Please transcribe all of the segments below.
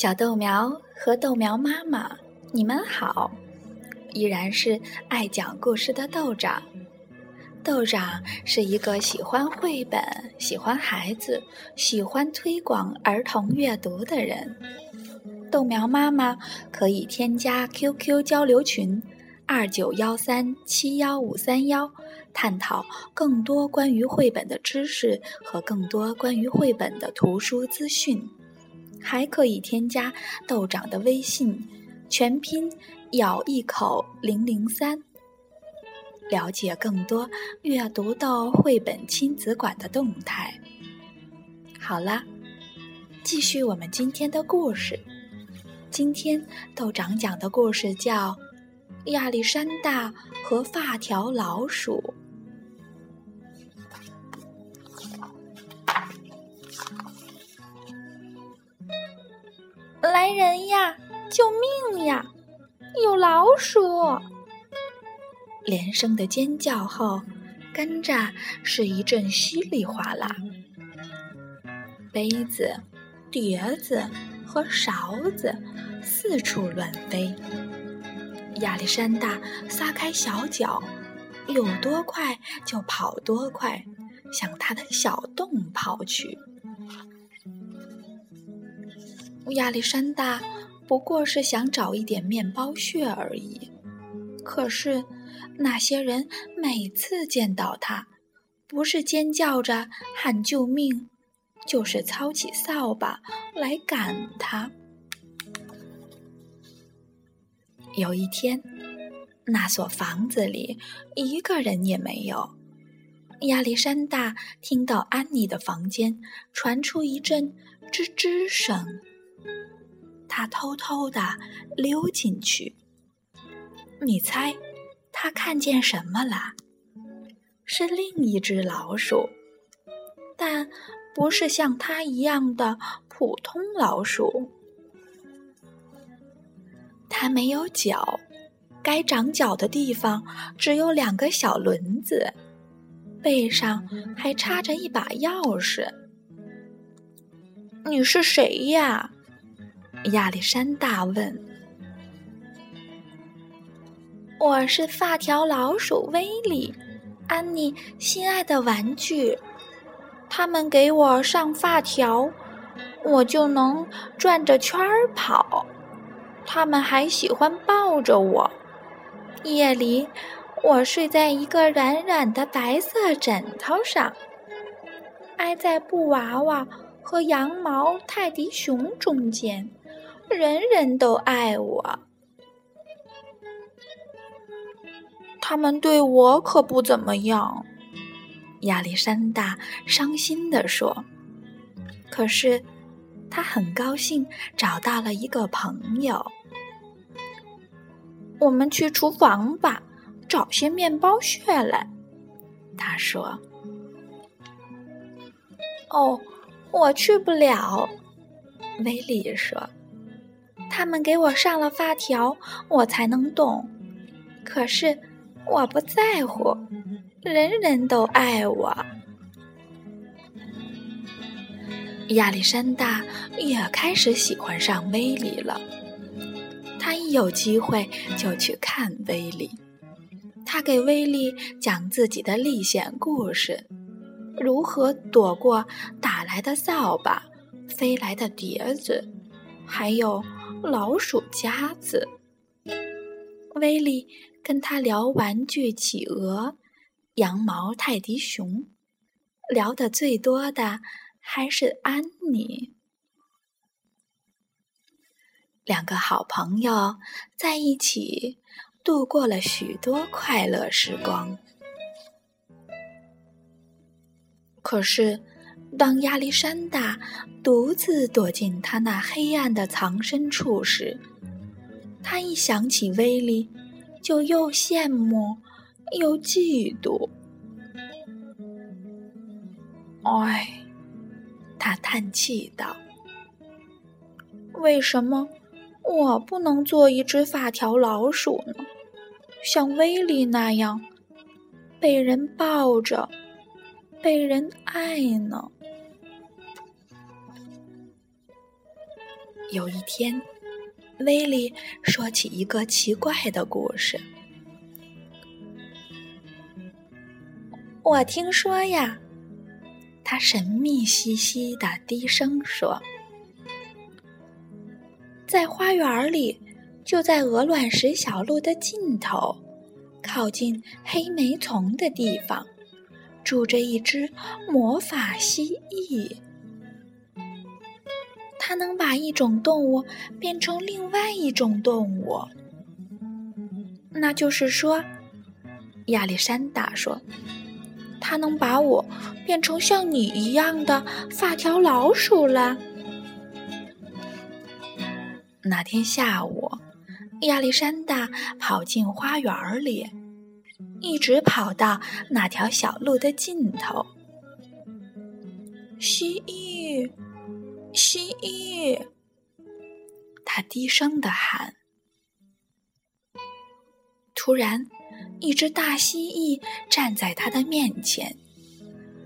小豆苗和豆苗妈妈，你们好！依然是爱讲故事的豆长。豆长是一个喜欢绘本、喜欢孩子、喜欢推广儿童阅读的人。豆苗妈妈可以添加 QQ 交流群二九幺三七幺五三幺，探讨更多关于绘本的知识和更多关于绘本的图书资讯。还可以添加豆长的微信，全拼咬一口零零三，了解更多阅读到绘本亲子馆的动态。好了，继续我们今天的故事。今天豆长讲的故事叫《亚历山大和发条老鼠》。来人呀！救命呀！有老鼠！连声的尖叫后，跟着是一阵稀里哗啦，杯子、碟子和勺子四处乱飞。亚历山大撒开小脚，有多快就跑多快，向他的小洞跑去。亚历山大不过是想找一点面包屑而已，可是那些人每次见到他，不是尖叫着喊救命，就是操起扫把来赶他。有一天，那所房子里一个人也没有。亚历山大听到安妮的房间传出一阵吱吱声。他偷偷的溜进去，你猜，他看见什么了？是另一只老鼠，但不是像他一样的普通老鼠。它没有脚，该长脚的地方只有两个小轮子，背上还插着一把钥匙。你是谁呀？亚历山大问：“我是发条老鼠威利，安妮心爱的玩具。他们给我上发条，我就能转着圈儿跑。他们还喜欢抱着我。夜里，我睡在一个软软的白色枕头上，挨在布娃娃和羊毛泰迪熊中间。”人人都爱我，他们对我可不怎么样。亚历山大伤心地说：“可是他很高兴找到了一个朋友。我们去厨房吧，找些面包屑来。”他说。“哦，我去不了。”威利说。他们给我上了发条，我才能动。可是我不在乎，人人都爱我。亚历山大也开始喜欢上威利了。他一有机会就去看威利，他给威利讲自己的历险故事：如何躲过打来的扫把、飞来的碟子，还有。老鼠夹子，威利跟他聊玩具企鹅、羊毛泰迪熊，聊得最多的还是安妮。两个好朋友在一起度过了许多快乐时光。可是。当亚历山大独自躲进他那黑暗的藏身处时，他一想起威利，就又羡慕又嫉妒。唉，他叹气道：“为什么我不能做一只发条老鼠呢？像威利那样，被人抱着，被人爱呢？”有一天，威利说起一个奇怪的故事。我听说呀，他神秘兮兮的低声说：“在花园里，就在鹅卵石小路的尽头，靠近黑莓丛的地方，住着一只魔法蜥蜴。”它能把一种动物变成另外一种动物，那就是说，亚历山大说，它能把我变成像你一样的发条老鼠了。那天下午，亚历山大跑进花园里，一直跑到那条小路的尽头。蜥蜴。蜥蜴，他低声的喊。突然，一只大蜥蜴站在他的面前，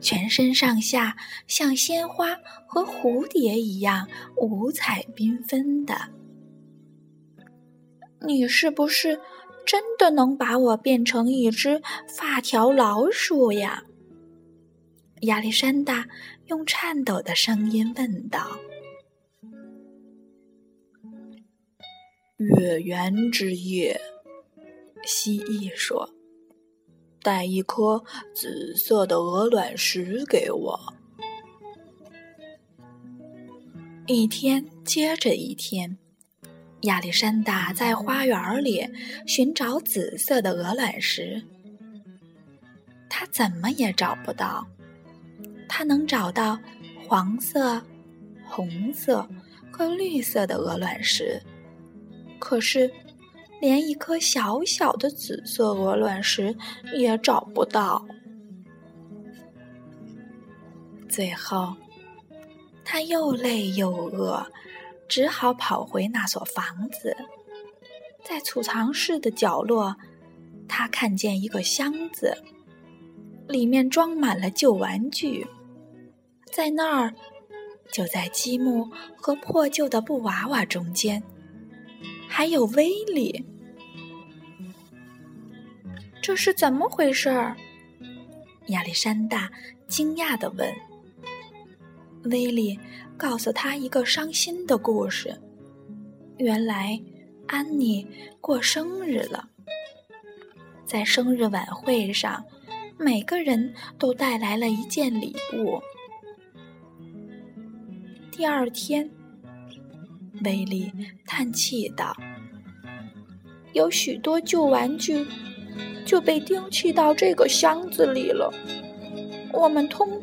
全身上下像鲜花和蝴蝶一样五彩缤纷的。你是不是真的能把我变成一只发条老鼠呀？亚历山大用颤抖的声音问道：“月圆之夜，蜥蜴说，带一颗紫色的鹅卵石给我。”一天接着一天，亚历山大在花园里寻找紫色的鹅卵石，他怎么也找不到。他能找到黄色、红色和绿色的鹅卵石，可是连一颗小小的紫色鹅卵石也找不到。最后，他又累又饿，只好跑回那所房子。在储藏室的角落，他看见一个箱子，里面装满了旧玩具。在那儿，就在积木和破旧的布娃娃中间，还有威利。这是怎么回事儿？亚历山大惊讶地问。威利告诉他一个伤心的故事。原来，安妮过生日了，在生日晚会上，每个人都带来了一件礼物。第二天，威利叹气道：“有许多旧玩具就被丢弃到这个箱子里了，我们通通